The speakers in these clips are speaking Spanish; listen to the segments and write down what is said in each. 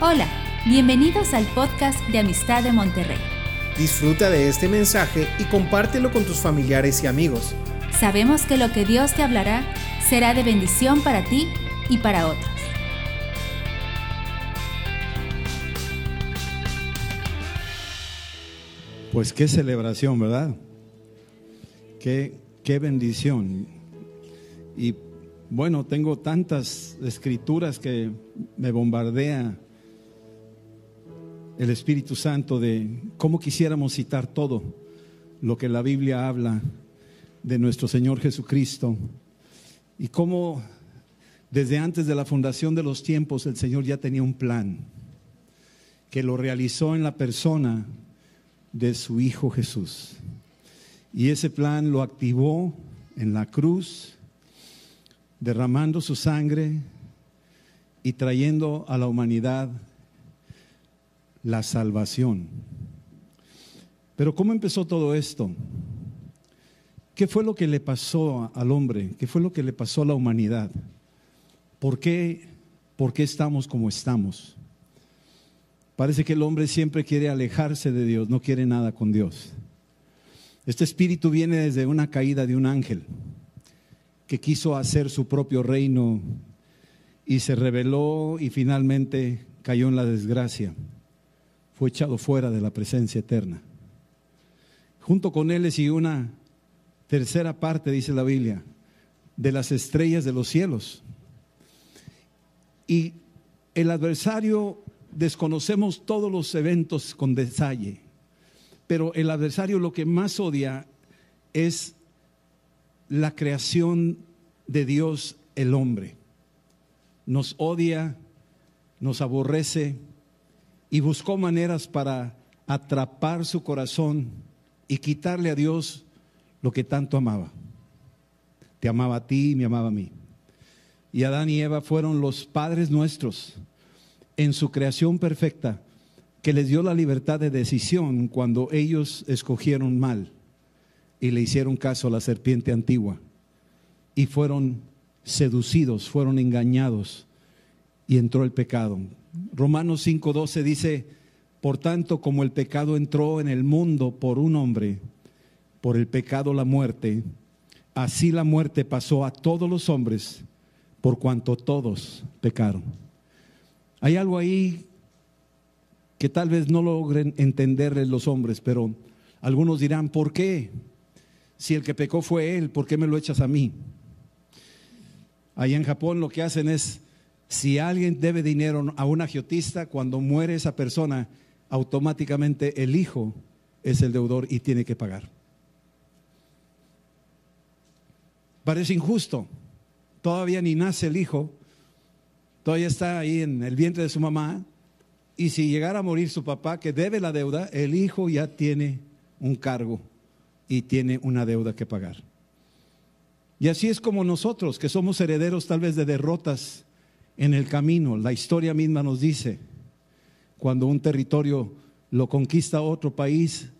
Hola, bienvenidos al podcast de Amistad de Monterrey. Disfruta de este mensaje y compártelo con tus familiares y amigos. Sabemos que lo que Dios te hablará será de bendición para ti y para otros. Pues qué celebración, ¿verdad? Qué, qué bendición. Y bueno, tengo tantas escrituras que me bombardea el Espíritu Santo de cómo quisiéramos citar todo lo que la Biblia habla de nuestro Señor Jesucristo y cómo desde antes de la fundación de los tiempos el Señor ya tenía un plan que lo realizó en la persona de su Hijo Jesús. Y ese plan lo activó en la cruz, derramando su sangre y trayendo a la humanidad la salvación. Pero ¿cómo empezó todo esto? ¿Qué fue lo que le pasó al hombre? ¿Qué fue lo que le pasó a la humanidad? ¿Por qué, por qué estamos como estamos? Parece que el hombre siempre quiere alejarse de Dios, no quiere nada con Dios. Este espíritu viene desde una caída de un ángel que quiso hacer su propio reino y se rebeló y finalmente cayó en la desgracia fue echado fuera de la presencia eterna. Junto con él le siguió una tercera parte, dice la Biblia, de las estrellas de los cielos. Y el adversario, desconocemos todos los eventos con detalle, pero el adversario lo que más odia es la creación de Dios, el hombre. Nos odia, nos aborrece, y buscó maneras para atrapar su corazón y quitarle a Dios lo que tanto amaba. Te amaba a ti y me amaba a mí. Y Adán y Eva fueron los padres nuestros en su creación perfecta que les dio la libertad de decisión cuando ellos escogieron mal y le hicieron caso a la serpiente antigua y fueron seducidos, fueron engañados y entró el pecado. Romanos 5:12 dice, por tanto, como el pecado entró en el mundo por un hombre, por el pecado la muerte, así la muerte pasó a todos los hombres, por cuanto todos pecaron. Hay algo ahí que tal vez no logren entenderles los hombres, pero algunos dirán, ¿por qué? Si el que pecó fue él, ¿por qué me lo echas a mí? Allá en Japón lo que hacen es si alguien debe dinero a un agiotista, cuando muere esa persona, automáticamente el hijo es el deudor y tiene que pagar. Parece injusto. Todavía ni nace el hijo, todavía está ahí en el vientre de su mamá, y si llegara a morir su papá que debe la deuda, el hijo ya tiene un cargo y tiene una deuda que pagar. Y así es como nosotros, que somos herederos tal vez de derrotas en el camino. La historia misma nos dice, cuando un territorio lo conquista otro país,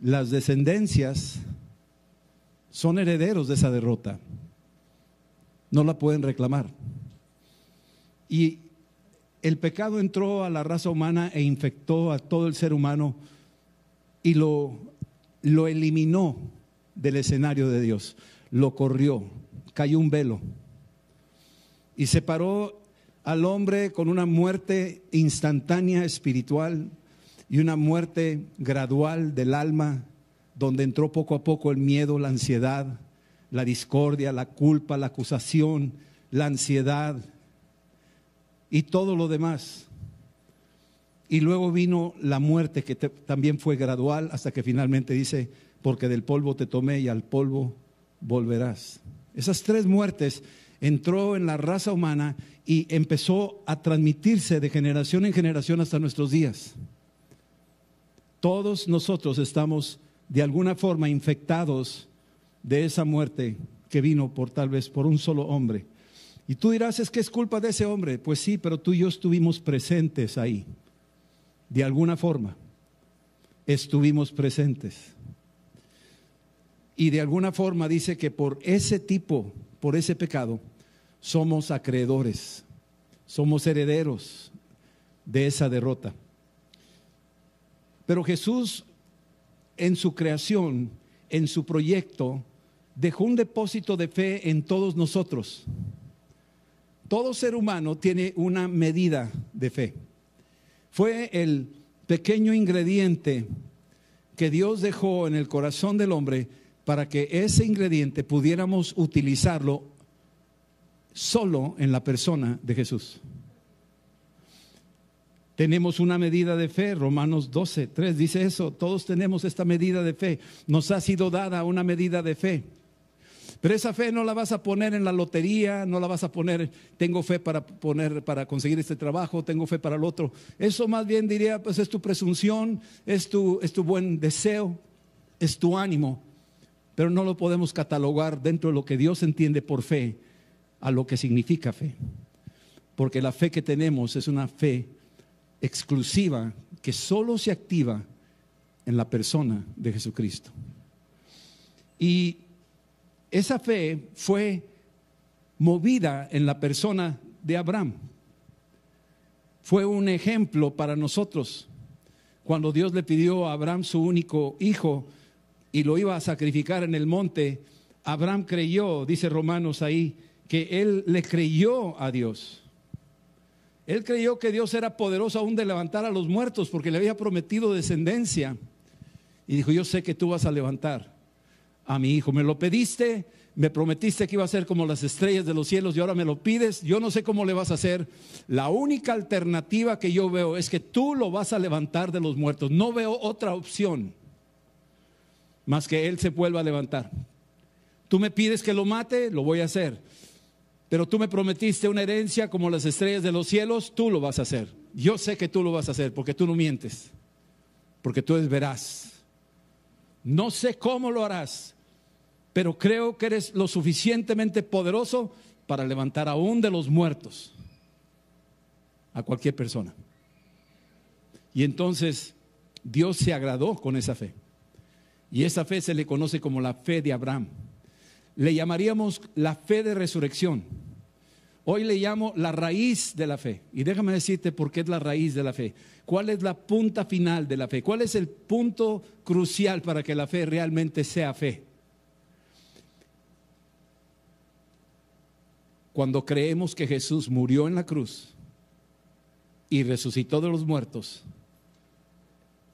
las descendencias son herederos de esa derrota. No la pueden reclamar. Y el pecado entró a la raza humana e infectó a todo el ser humano y lo, lo eliminó del escenario de Dios. Lo corrió, cayó un velo y separó al hombre con una muerte instantánea espiritual y una muerte gradual del alma, donde entró poco a poco el miedo, la ansiedad, la discordia, la culpa, la acusación, la ansiedad y todo lo demás. Y luego vino la muerte que también fue gradual hasta que finalmente dice, porque del polvo te tomé y al polvo volverás. Esas tres muertes entró en la raza humana y empezó a transmitirse de generación en generación hasta nuestros días. Todos nosotros estamos de alguna forma infectados de esa muerte que vino por tal vez por un solo hombre. Y tú dirás, es que es culpa de ese hombre. Pues sí, pero tú y yo estuvimos presentes ahí. De alguna forma, estuvimos presentes. Y de alguna forma dice que por ese tipo, por ese pecado, somos acreedores, somos herederos de esa derrota. Pero Jesús en su creación, en su proyecto, dejó un depósito de fe en todos nosotros. Todo ser humano tiene una medida de fe. Fue el pequeño ingrediente que Dios dejó en el corazón del hombre para que ese ingrediente pudiéramos utilizarlo solo en la persona de Jesús. Tenemos una medida de fe, Romanos 12, 3 dice eso, todos tenemos esta medida de fe, nos ha sido dada una medida de fe. Pero esa fe no la vas a poner en la lotería, no la vas a poner, tengo fe para poner, para conseguir este trabajo, tengo fe para el otro. Eso más bien diría, pues es tu presunción, es tu, es tu buen deseo, es tu ánimo, pero no lo podemos catalogar dentro de lo que Dios entiende por fe, a lo que significa fe. Porque la fe que tenemos es una fe exclusiva que solo se activa en la persona de Jesucristo. Y esa fe fue movida en la persona de Abraham. Fue un ejemplo para nosotros. Cuando Dios le pidió a Abraham su único hijo y lo iba a sacrificar en el monte, Abraham creyó, dice Romanos ahí, que él le creyó a Dios. Él creyó que Dios era poderoso aún de levantar a los muertos porque le había prometido descendencia. Y dijo, yo sé que tú vas a levantar a mi hijo. Me lo pediste, me prometiste que iba a ser como las estrellas de los cielos y ahora me lo pides. Yo no sé cómo le vas a hacer. La única alternativa que yo veo es que tú lo vas a levantar de los muertos. No veo otra opción más que él se vuelva a levantar. Tú me pides que lo mate, lo voy a hacer. Pero tú me prometiste una herencia como las estrellas de los cielos, tú lo vas a hacer. Yo sé que tú lo vas a hacer porque tú no mientes, porque tú eres veraz. No sé cómo lo harás, pero creo que eres lo suficientemente poderoso para levantar aún de los muertos a cualquier persona. Y entonces Dios se agradó con esa fe. Y esa fe se le conoce como la fe de Abraham. Le llamaríamos la fe de resurrección. Hoy le llamo la raíz de la fe. Y déjame decirte por qué es la raíz de la fe. ¿Cuál es la punta final de la fe? ¿Cuál es el punto crucial para que la fe realmente sea fe? Cuando creemos que Jesús murió en la cruz y resucitó de los muertos,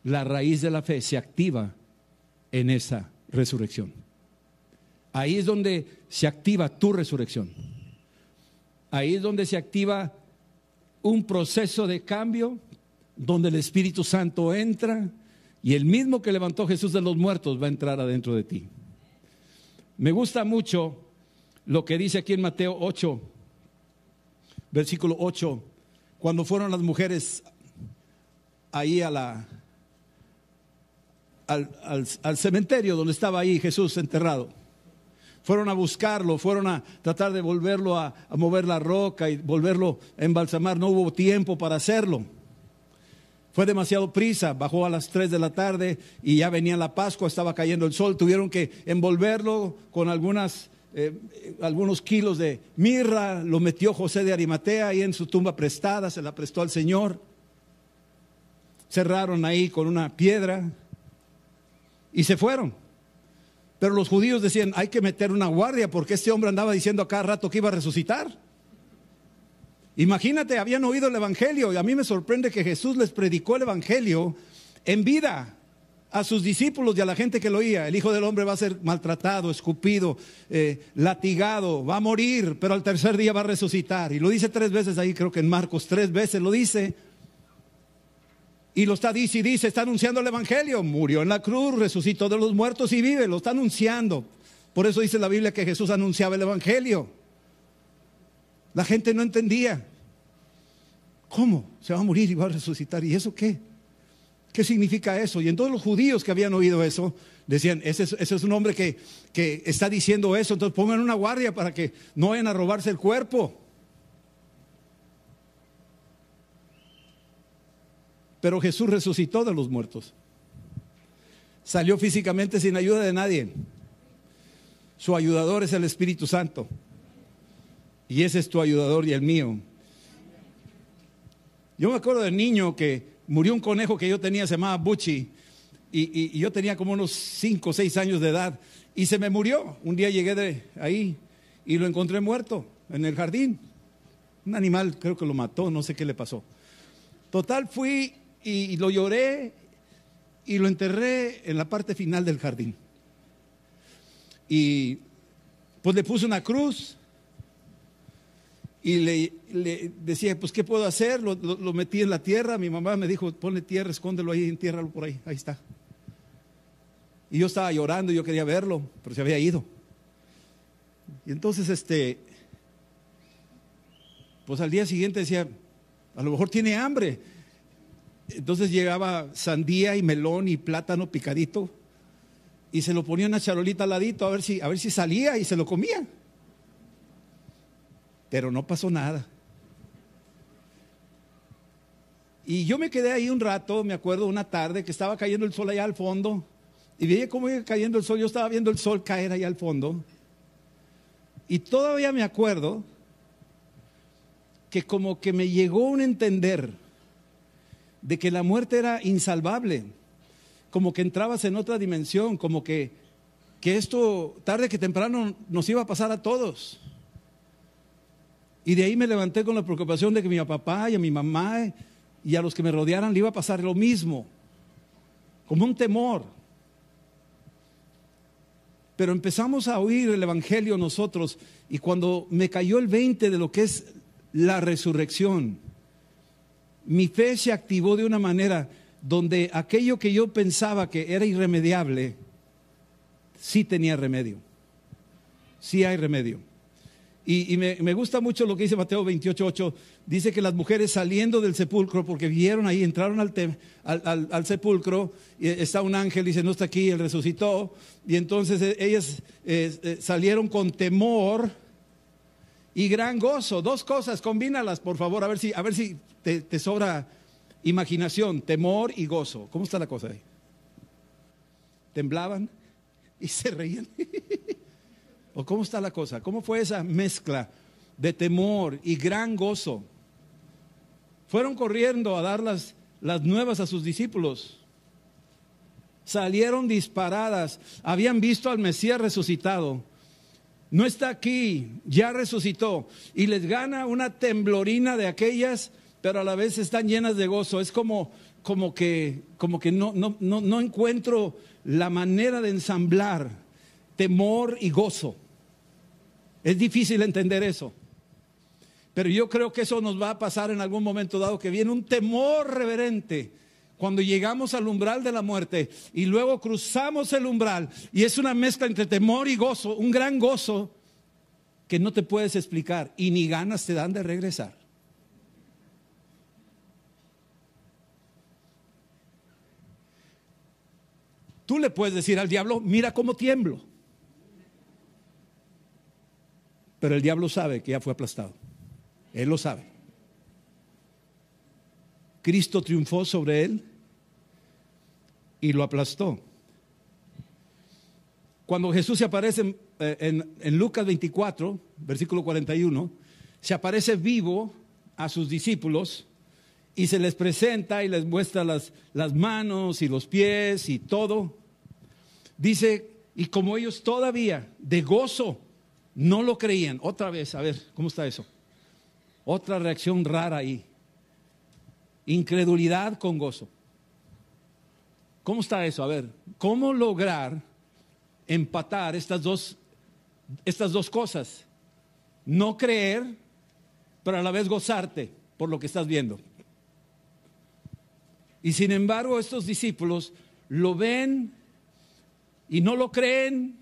la raíz de la fe se activa en esa resurrección. Ahí es donde se activa tu resurrección. Ahí es donde se activa un proceso de cambio, donde el Espíritu Santo entra y el mismo que levantó Jesús de los muertos va a entrar adentro de ti. Me gusta mucho lo que dice aquí en Mateo 8, versículo 8, cuando fueron las mujeres ahí a la, al, cementerio donde estaba ahí Jesús enterrado. Fueron a buscarlo, fueron a tratar de volverlo a, mover la roca y volverlo a embalsamar. No hubo tiempo para hacerlo. Fue demasiado prisa, bajó a las 3 de la tarde y ya venía la Pascua, estaba cayendo el sol. Tuvieron que envolverlo con algunas eh, algunos kilos de mirra, lo metió José de Arimatea ahí en su tumba prestada, se la prestó al Señor. Cerraron ahí con una piedra y se fueron. Pero los judíos decían, hay que meter una guardia porque este hombre andaba diciendo a cada rato que iba a resucitar. Imagínate, habían oído el Evangelio y a mí me sorprende que Jesús les predicó el Evangelio en vida a sus discípulos y a la gente que lo oía, el Hijo del Hombre va a ser maltratado, escupido, eh, latigado, va a morir, pero al tercer día va a resucitar. Y lo dice tres veces ahí, creo que en Marcos, tres veces lo dice. Y lo está dice y dice, está anunciando el Evangelio. Murió en la cruz, resucitó de los muertos y vive, lo está anunciando. Por eso dice la Biblia que Jesús anunciaba el Evangelio. La gente no entendía. ¿Cómo? Se va a morir y va a resucitar. ¿Y eso qué? ¿Qué significa eso? Y en todos los judíos que habían oído eso, decían, ese es, un hombre que, que está diciendo eso, entonces pongan una guardia para que no vayan a robarse el cuerpo. Pero Jesús resucitó de los muertos. Salió físicamente sin ayuda de nadie. Su ayudador es el Espíritu Santo. Y ese es tu ayudador y el mío. Yo me acuerdo de niño que murió un conejo que yo tenía, se llamaba Buchi, y, y yo tenía como unos 5 o 6 años de edad, y se me murió. Un día llegué de ahí y lo encontré muerto en el jardín. Un animal creo que lo mató, no sé qué le pasó. Total, fui y lo lloré y lo enterré en la parte final del jardín. Y pues le puse una cruz y le, decía, pues ¿qué puedo hacer? Lo, metí en la tierra, mi mamá me dijo, ponle tierra, escóndelo ahí, entiérralo por ahí, ahí está. Y yo estaba llorando, yo quería verlo, pero se había ido. Y entonces, este, pues al día siguiente decía, a lo mejor tiene hambre. Entonces llegaba sandía y melón y plátano picadito y se lo ponía una charolita al ladito a ver si, a ver si salía y se lo comía. Pero no pasó nada. Y yo me quedé ahí un rato, me acuerdo una tarde que estaba cayendo el sol allá al fondo y veía cómo iba cayendo el sol, yo estaba viendo el sol caer allá al fondo. Y todavía me acuerdo que como que me llegó un entender de que la muerte era insalvable, como que entrabas en otra dimensión, como que, que esto tarde que temprano nos iba a pasar a todos. Y de ahí me levanté con la preocupación de que mi papá y a mi mamá y a los que me rodearan le iba a pasar lo mismo, como un temor. Pero empezamos a oír el Evangelio nosotros y cuando me cayó el 20 de lo que es la resurrección, mi fe se activó de una manera donde aquello que yo pensaba que era irremediable, sí tenía remedio. Sí hay remedio. Y, me, gusta mucho lo que dice Mateo 28.8. Dice que las mujeres saliendo del sepulcro, porque vieron ahí, entraron al, sepulcro, y está un ángel, dice, no está aquí, él resucitó. Y entonces eh, ellas eh, eh, salieron con temor y gran gozo. Dos cosas, combínalas, por favor, a ver si, a ver si te, sobra imaginación, temor y gozo. ¿Cómo está la cosa ahí? Temblaban y se reían. ¿O cómo está la cosa? ¿Cómo fue esa mezcla de temor y gran gozo? Fueron corriendo a dar las, las nuevas a sus discípulos. Salieron disparadas. Habían visto al Mesías resucitado. No está aquí, ya resucitó. Y les gana una temblorina de aquellas pero a la vez están llenas de gozo. Es como, como que, como que no, no, no, no encuentro la manera de ensamblar temor y gozo. Es difícil entender eso. Pero yo creo que eso nos va a pasar en algún momento dado, que viene un temor reverente cuando llegamos al umbral de la muerte y luego cruzamos el umbral y es una mezcla entre temor y gozo, un gran gozo que no te puedes explicar y ni ganas te dan de regresar. Tú le puedes decir al diablo, mira cómo tiemblo. Pero el diablo sabe que ya fue aplastado. Él lo sabe. Cristo triunfó sobre él y lo aplastó. Cuando Jesús se aparece en, eh, en, Lucas 24, versículo 41, se aparece vivo a sus discípulos y se les presenta y les muestra las, las manos y los pies y todo. Dice, y como ellos todavía de gozo no lo creían, otra vez, a ver, ¿cómo está eso? Otra reacción rara ahí. Incredulidad con gozo. ¿Cómo está eso? A ver, ¿cómo lograr empatar estas dos, estas dos cosas? No creer, pero a la vez gozarte por lo que estás viendo. Y sin embargo, estos discípulos lo ven y no lo creen,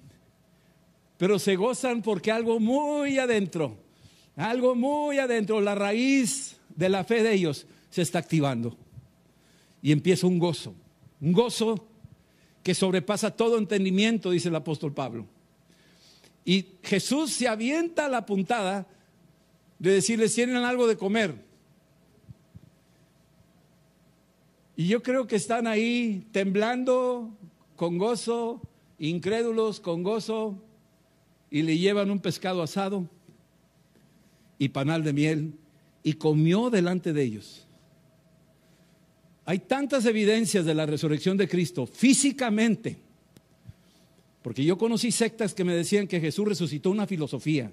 pero se gozan porque algo muy adentro, algo muy adentro, la raíz de la fe de ellos se está activando. Y empieza un gozo, un gozo que sobrepasa todo entendimiento, dice el apóstol Pablo. Y Jesús se avienta a la puntada de decirles, tienen algo de comer. Y yo creo que están ahí temblando con gozo, incrédulos con gozo, y le llevan un pescado asado y panal de miel, y comió delante de ellos. Hay tantas evidencias de la resurrección de Cristo físicamente, porque yo conocí sectas que me decían que Jesús resucitó una filosofía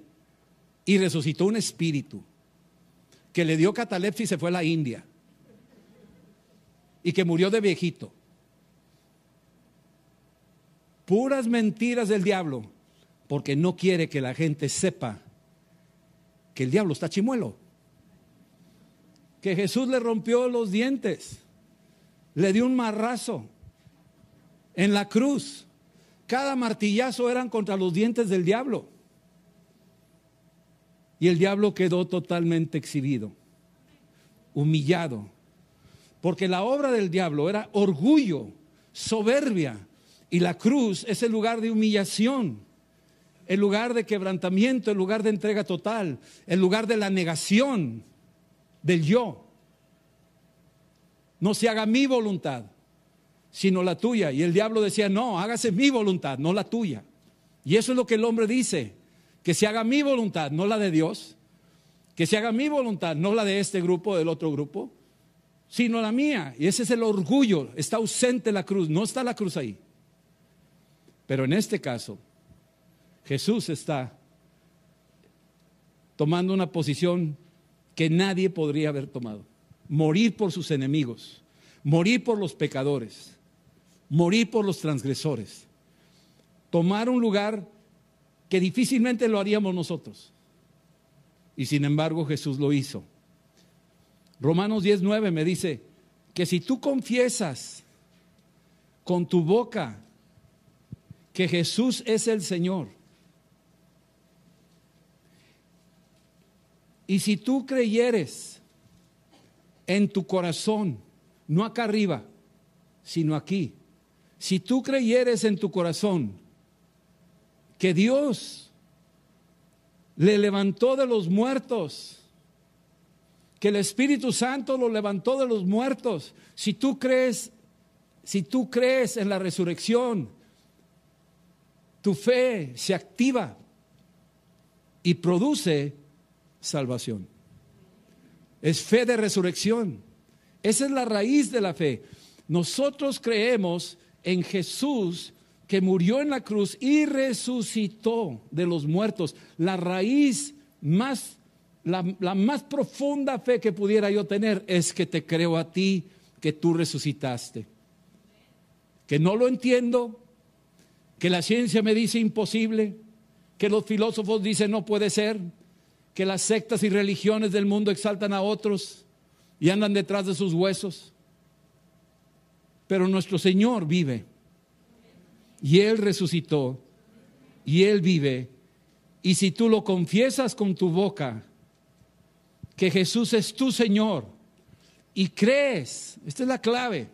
y resucitó un espíritu, que le dio catalepsia y se fue a la India, y que murió de viejito. Puras mentiras del diablo, porque no quiere que la gente sepa que el diablo está chimuelo. Que Jesús le rompió los dientes, le dio un marrazo en la cruz. Cada martillazo eran contra los dientes del diablo. Y el diablo quedó totalmente exhibido, humillado. Porque la obra del diablo era orgullo, soberbia. Y la cruz es el lugar de humillación el lugar de quebrantamiento, el lugar de entrega total, el lugar de la negación del yo. No se haga mi voluntad, sino la tuya. Y el diablo decía, no, hágase mi voluntad, no la tuya. Y eso es lo que el hombre dice, que se haga mi voluntad, no la de Dios, que se haga mi voluntad, no la de este grupo, del otro grupo, sino la mía. Y ese es el orgullo, está ausente la cruz, no está la cruz ahí. Pero en este caso, Jesús está tomando una posición que nadie podría haber tomado. Morir por sus enemigos, morir por los pecadores, morir por los transgresores. Tomar un lugar que difícilmente lo haríamos nosotros. Y sin embargo Jesús lo hizo. Romanos 19 me dice que si tú confiesas con tu boca que Jesús es el Señor, Y si tú creyeres en tu corazón, no acá arriba, sino aquí, si tú creyeres en tu corazón que Dios le levantó de los muertos, que el Espíritu Santo lo levantó de los muertos, si tú crees, si tú crees en la resurrección, tu fe se activa y produce salvación. Es fe de resurrección. Esa es la raíz de la fe. Nosotros creemos en Jesús que murió en la cruz y resucitó de los muertos. La raíz más, la, la, más profunda fe que pudiera yo tener es que te creo a ti que tú resucitaste. Que no lo entiendo, que la ciencia me dice imposible, que los filósofos dicen no puede ser, que las sectas y religiones del mundo exaltan a otros y andan detrás de sus huesos. Pero nuestro Señor vive. Y Él resucitó. Y Él vive. Y si tú lo confiesas con tu boca, que Jesús es tu Señor, y crees, esta es la clave,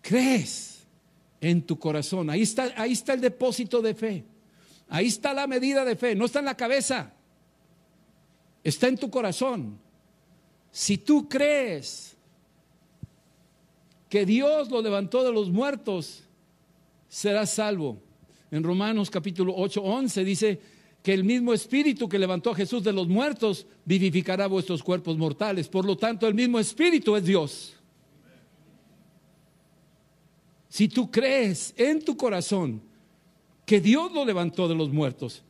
crees en tu corazón, ahí está, ahí está el depósito de fe, ahí está la medida de fe, no está en la cabeza está en tu corazón. Si tú crees que Dios lo levantó de los muertos, serás salvo. En Romanos capítulo 8, 11 dice que el mismo espíritu que levantó a Jesús de los muertos vivificará vuestros cuerpos mortales. Por lo tanto, el mismo espíritu es Dios. Si tú crees en tu corazón que Dios lo levantó de los muertos,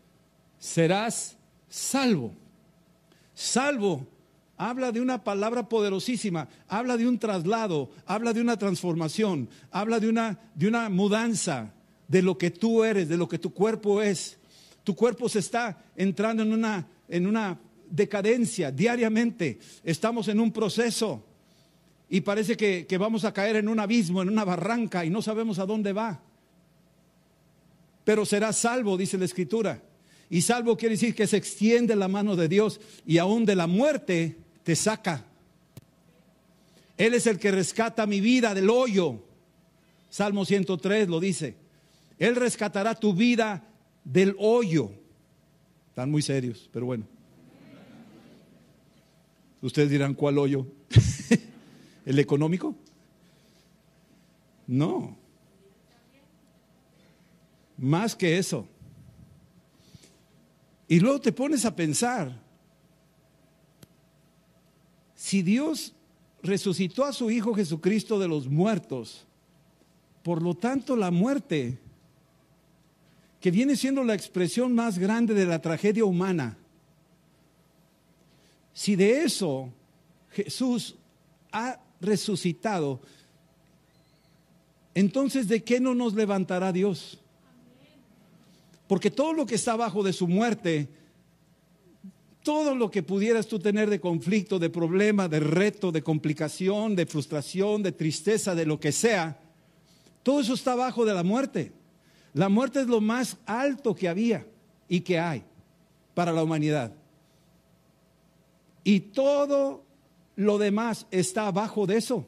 serás salvo. Salvo habla de una palabra poderosísima, habla de un traslado, habla de una transformación, habla de una, de una mudanza de lo que tú eres, de lo que tu cuerpo es. Tu cuerpo se está entrando en una, en una decadencia diariamente. Estamos en un proceso y parece que, que vamos a caer en un abismo, en una barranca y no sabemos a dónde va. Pero será salvo, dice la Escritura. Y salvo quiere decir que se extiende la mano de Dios y aún de la muerte te saca. Él es el que rescata mi vida del hoyo. Salmo 103 lo dice. Él rescatará tu vida del hoyo. Están muy serios, pero bueno. Ustedes dirán, ¿cuál hoyo? ¿El económico? No. Más que eso. Y luego te pones a pensar, si Dios resucitó a su Hijo Jesucristo de los muertos. Por lo tanto, la muerte, que viene siendo la expresión más grande de la tragedia humana, si de eso Jesús ha resucitado, entonces ¿de qué no nos levantará Dios? Porque todo lo que está abajo de su muerte, todo lo que pudieras tú tener de conflicto, de problema, de reto, de complicación, de frustración, de tristeza, de lo que sea, todo eso está abajo de la muerte. La muerte es lo más alto que había y que hay para la humanidad. Y todo lo demás está abajo de eso.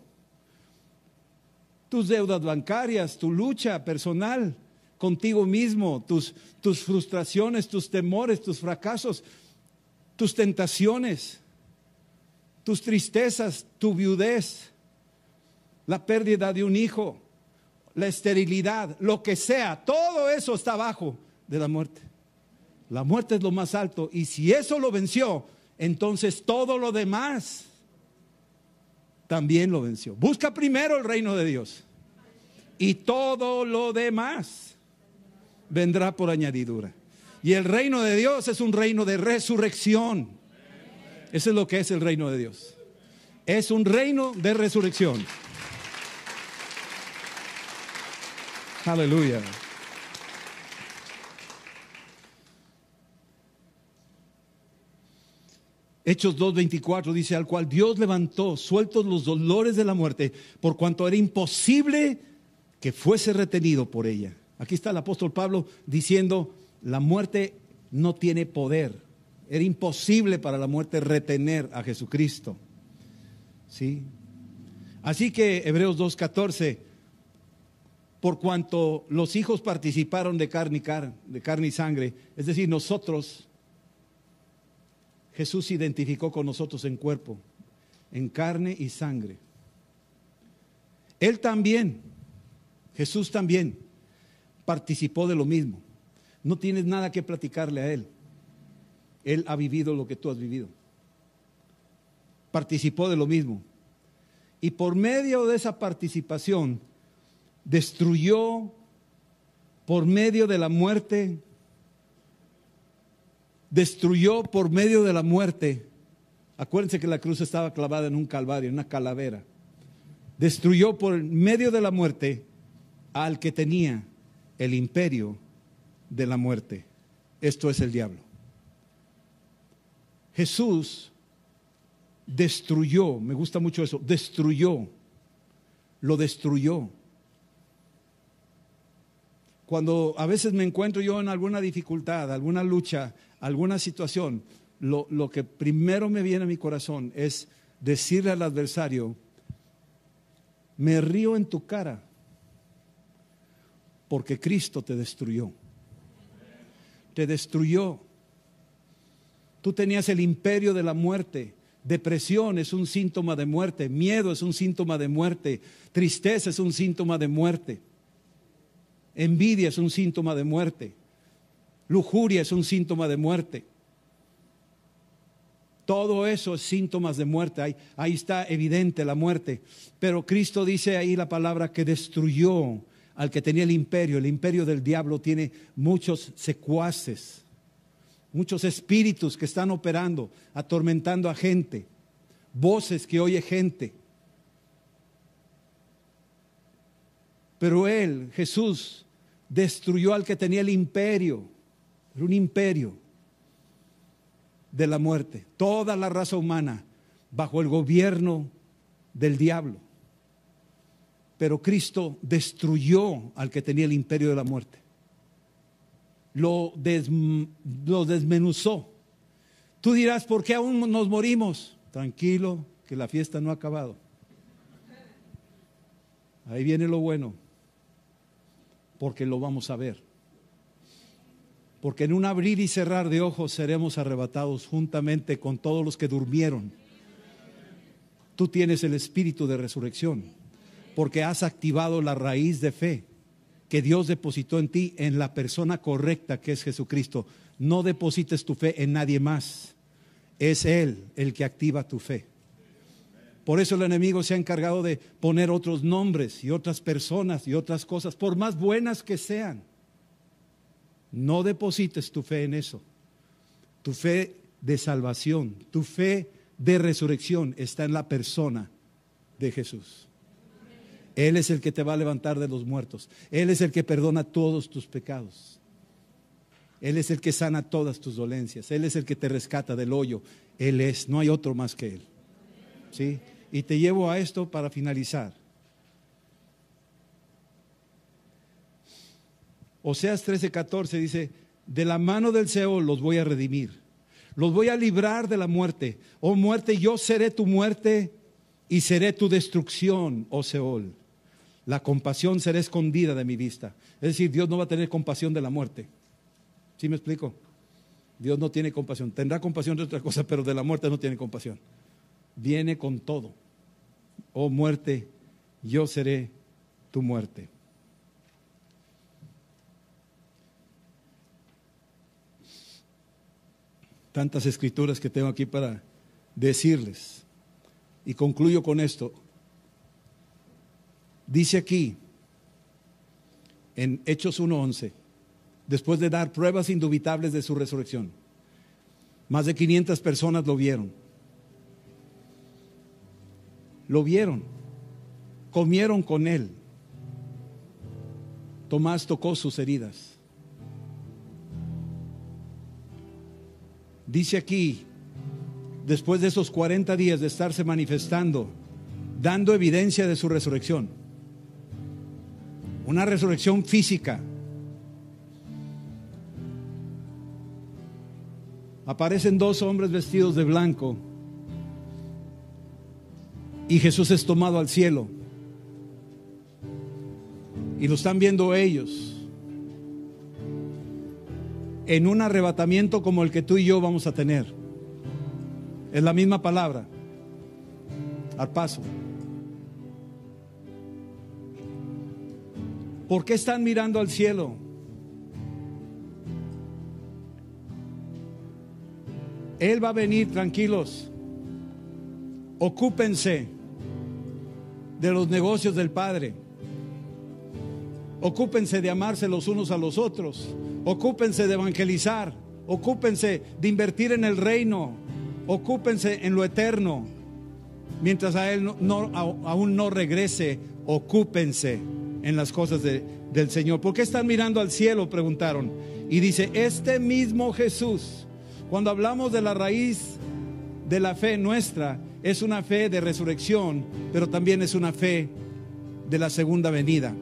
Tus deudas bancarias, tu lucha personal contigo mismo, tus, tus frustraciones, tus temores, tus fracasos, tus tentaciones, tus tristezas, tu viudez, la pérdida de un hijo, la esterilidad, lo que sea, todo eso está abajo de la muerte. La muerte es lo más alto y si eso lo venció, entonces todo lo demás también lo venció. Busca primero el reino de Dios y todo lo demás vendrá por añadidura. Y el reino de Dios es un reino de resurrección. Eso es lo que es el reino de Dios. Es un reino de resurrección. Aleluya. Hechos 2.24 dice, al cual Dios levantó, sueltos los dolores de la muerte, por cuanto era imposible que fuese retenido por ella. Aquí está el apóstol Pablo diciendo, la muerte no tiene poder. Era imposible para la muerte retener a Jesucristo. ¿Sí? Así que Hebreos 2.14, por cuanto los hijos participaron de carne, y de carne y sangre, es decir, nosotros, Jesús se identificó con nosotros en cuerpo, en carne y sangre. Él también, Jesús también, participó de lo mismo. No tienes nada que platicarle a Él. Él ha vivido lo que tú has vivido. Participó de lo mismo. Y por medio de esa participación, destruyó por medio de la muerte, destruyó por medio de la muerte. Acuérdense que la cruz estaba clavada en un calvario, en una calavera. Destruyó por medio de la muerte al que tenía el imperio de la muerte. Esto es el diablo. Jesús destruyó, me gusta mucho eso, destruyó, lo destruyó. Cuando a veces me encuentro yo en alguna dificultad, alguna lucha, alguna situación, lo, que primero me viene a mi corazón es decirle al adversario, me río en tu cara porque Cristo te destruyó te destruyó. Tú tenías el imperio de la muerte. Depresión es un síntoma de muerte. Miedo es un síntoma de muerte. Tristeza es un síntoma de muerte. Envidia es un síntoma de muerte. Lujuria es un síntoma de muerte. Todo eso es síntomas de muerte. Ahí, ahí, está evidente la muerte. Pero Cristo dice ahí la palabra que destruyó al que tenía el imperio. El imperio del diablo tiene muchos secuaces, muchos espíritus que están operando, atormentando a gente, voces que oye gente. Pero él, Jesús, destruyó al que tenía el imperio, era un imperio de la muerte, toda la raza humana bajo el gobierno del diablo pero Cristo destruyó al que tenía el imperio de la muerte. Lo, desmenuzó. Tú dirás, ¿por qué aún nos morimos? Tranquilo, que la fiesta no ha acabado. Ahí viene lo bueno, porque lo vamos a ver. Porque en un abrir y cerrar de ojos seremos arrebatados juntamente con todos los que durmieron. Tú tienes el espíritu de resurrección porque has activado la raíz de fe que Dios depositó en ti, en la persona correcta que es Jesucristo. No deposites tu fe en nadie más. Es Él el que activa tu fe. Por eso el enemigo se ha encargado de poner otros nombres y otras personas y otras cosas, por más buenas que sean. No deposites tu fe en eso. Tu fe de salvación, tu fe de resurrección está en la persona de Jesús. Él es el que te va a levantar de los muertos. Él es el que perdona todos tus pecados. Él es el que sana todas tus dolencias. Él es el que te rescata del hoyo. Él es, no hay otro más que Él. ¿Sí? Y te llevo a esto para finalizar. Oseas 13:14 dice, de la mano del Seol los voy a redimir, los voy a librar de la muerte. Oh muerte, yo seré tu muerte y seré tu destrucción, oh Seol. La compasión será escondida de mi vista. Es decir, Dios no va a tener compasión de la muerte. ¿Sí me explico? Dios no tiene compasión. Tendrá compasión de otra cosa, pero de la muerte no tiene compasión. Viene con todo. Oh muerte, yo seré tu muerte. Tantas escrituras que tengo aquí para decirles. Y concluyo con esto. Dice aquí, en Hechos 1.11, después de dar pruebas indubitables de su resurrección, más de 500 personas lo vieron. Lo vieron, comieron con él. Tomás tocó sus heridas. Dice aquí, después de esos 40 días de estarse manifestando, dando evidencia de su resurrección, una resurrección física, aparecen dos hombres vestidos de blanco y Jesús es tomado al cielo. Y lo están viendo ellos en un arrebatamiento como el que tú y yo vamos a tener. Es la misma palabra, al paso. ¿Por qué están mirando al cielo? Él va a venir, tranquilos. Ocúpense de los negocios del Padre. Ocúpense de amarse los unos a los otros. Ocúpense de evangelizar. Ocúpense de invertir en el reino. Ocúpense en lo eterno. Mientras a Él aún no regrese, ocúpense en las cosas del Señor. ¿Por qué están mirando al cielo? Preguntaron. Y dice, este mismo Jesús, cuando hablamos de la raíz de la fe nuestra, es una fe de resurrección, pero también es una fe de la segunda venida.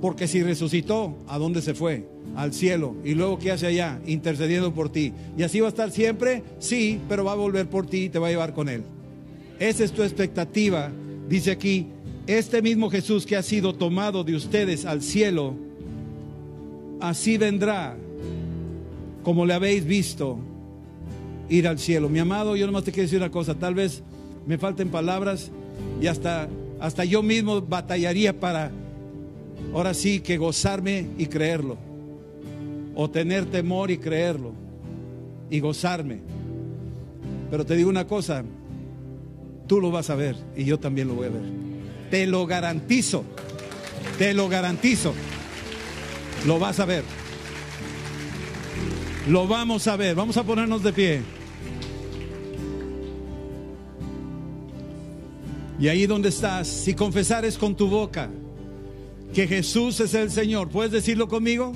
Porque si resucitó, ¿a dónde se fue? Al cielo. ¿Y luego qué hace allá? Intercediendo por ti. ¿Y así va a estar siempre? Sí, pero va a volver por ti y te va a llevar con él. Esa es tu expectativa. Dice aquí, este mismo Jesús que ha sido tomado de ustedes al cielo, así vendrá como le habéis visto ir al cielo. Mi amado, yo nomás te quiero decir una cosa, tal vez me falten palabras y hasta, hasta yo mismo batallaría para, ahora sí, que gozarme y creerlo. O tener temor y creerlo. Y gozarme. Pero te digo una cosa, tú lo vas a ver y yo también lo voy a ver. Te lo garantizo, te lo garantizo. Lo vas a ver. Lo vamos a ver. Vamos a ponernos de pie. Y ahí donde estás, si confesares con tu boca que Jesús es el Señor, ¿puedes decirlo conmigo?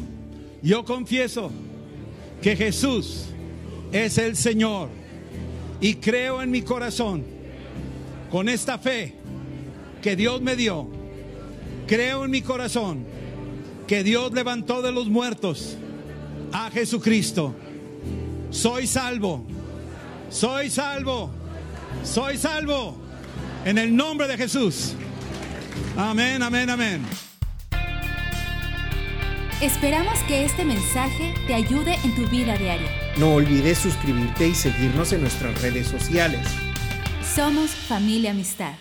Yo confieso que Jesús es el Señor y creo en mi corazón, con esta fe que Dios me dio, creo en mi corazón que Dios levantó de los muertos a Jesucristo. Soy salvo, soy salvo, soy salvo. En el nombre de Jesús. Amén, amén, amén. Esperamos que este mensaje te ayude en tu vida diaria. No olvides suscribirte y seguirnos en nuestras redes sociales. Somos familia amistad.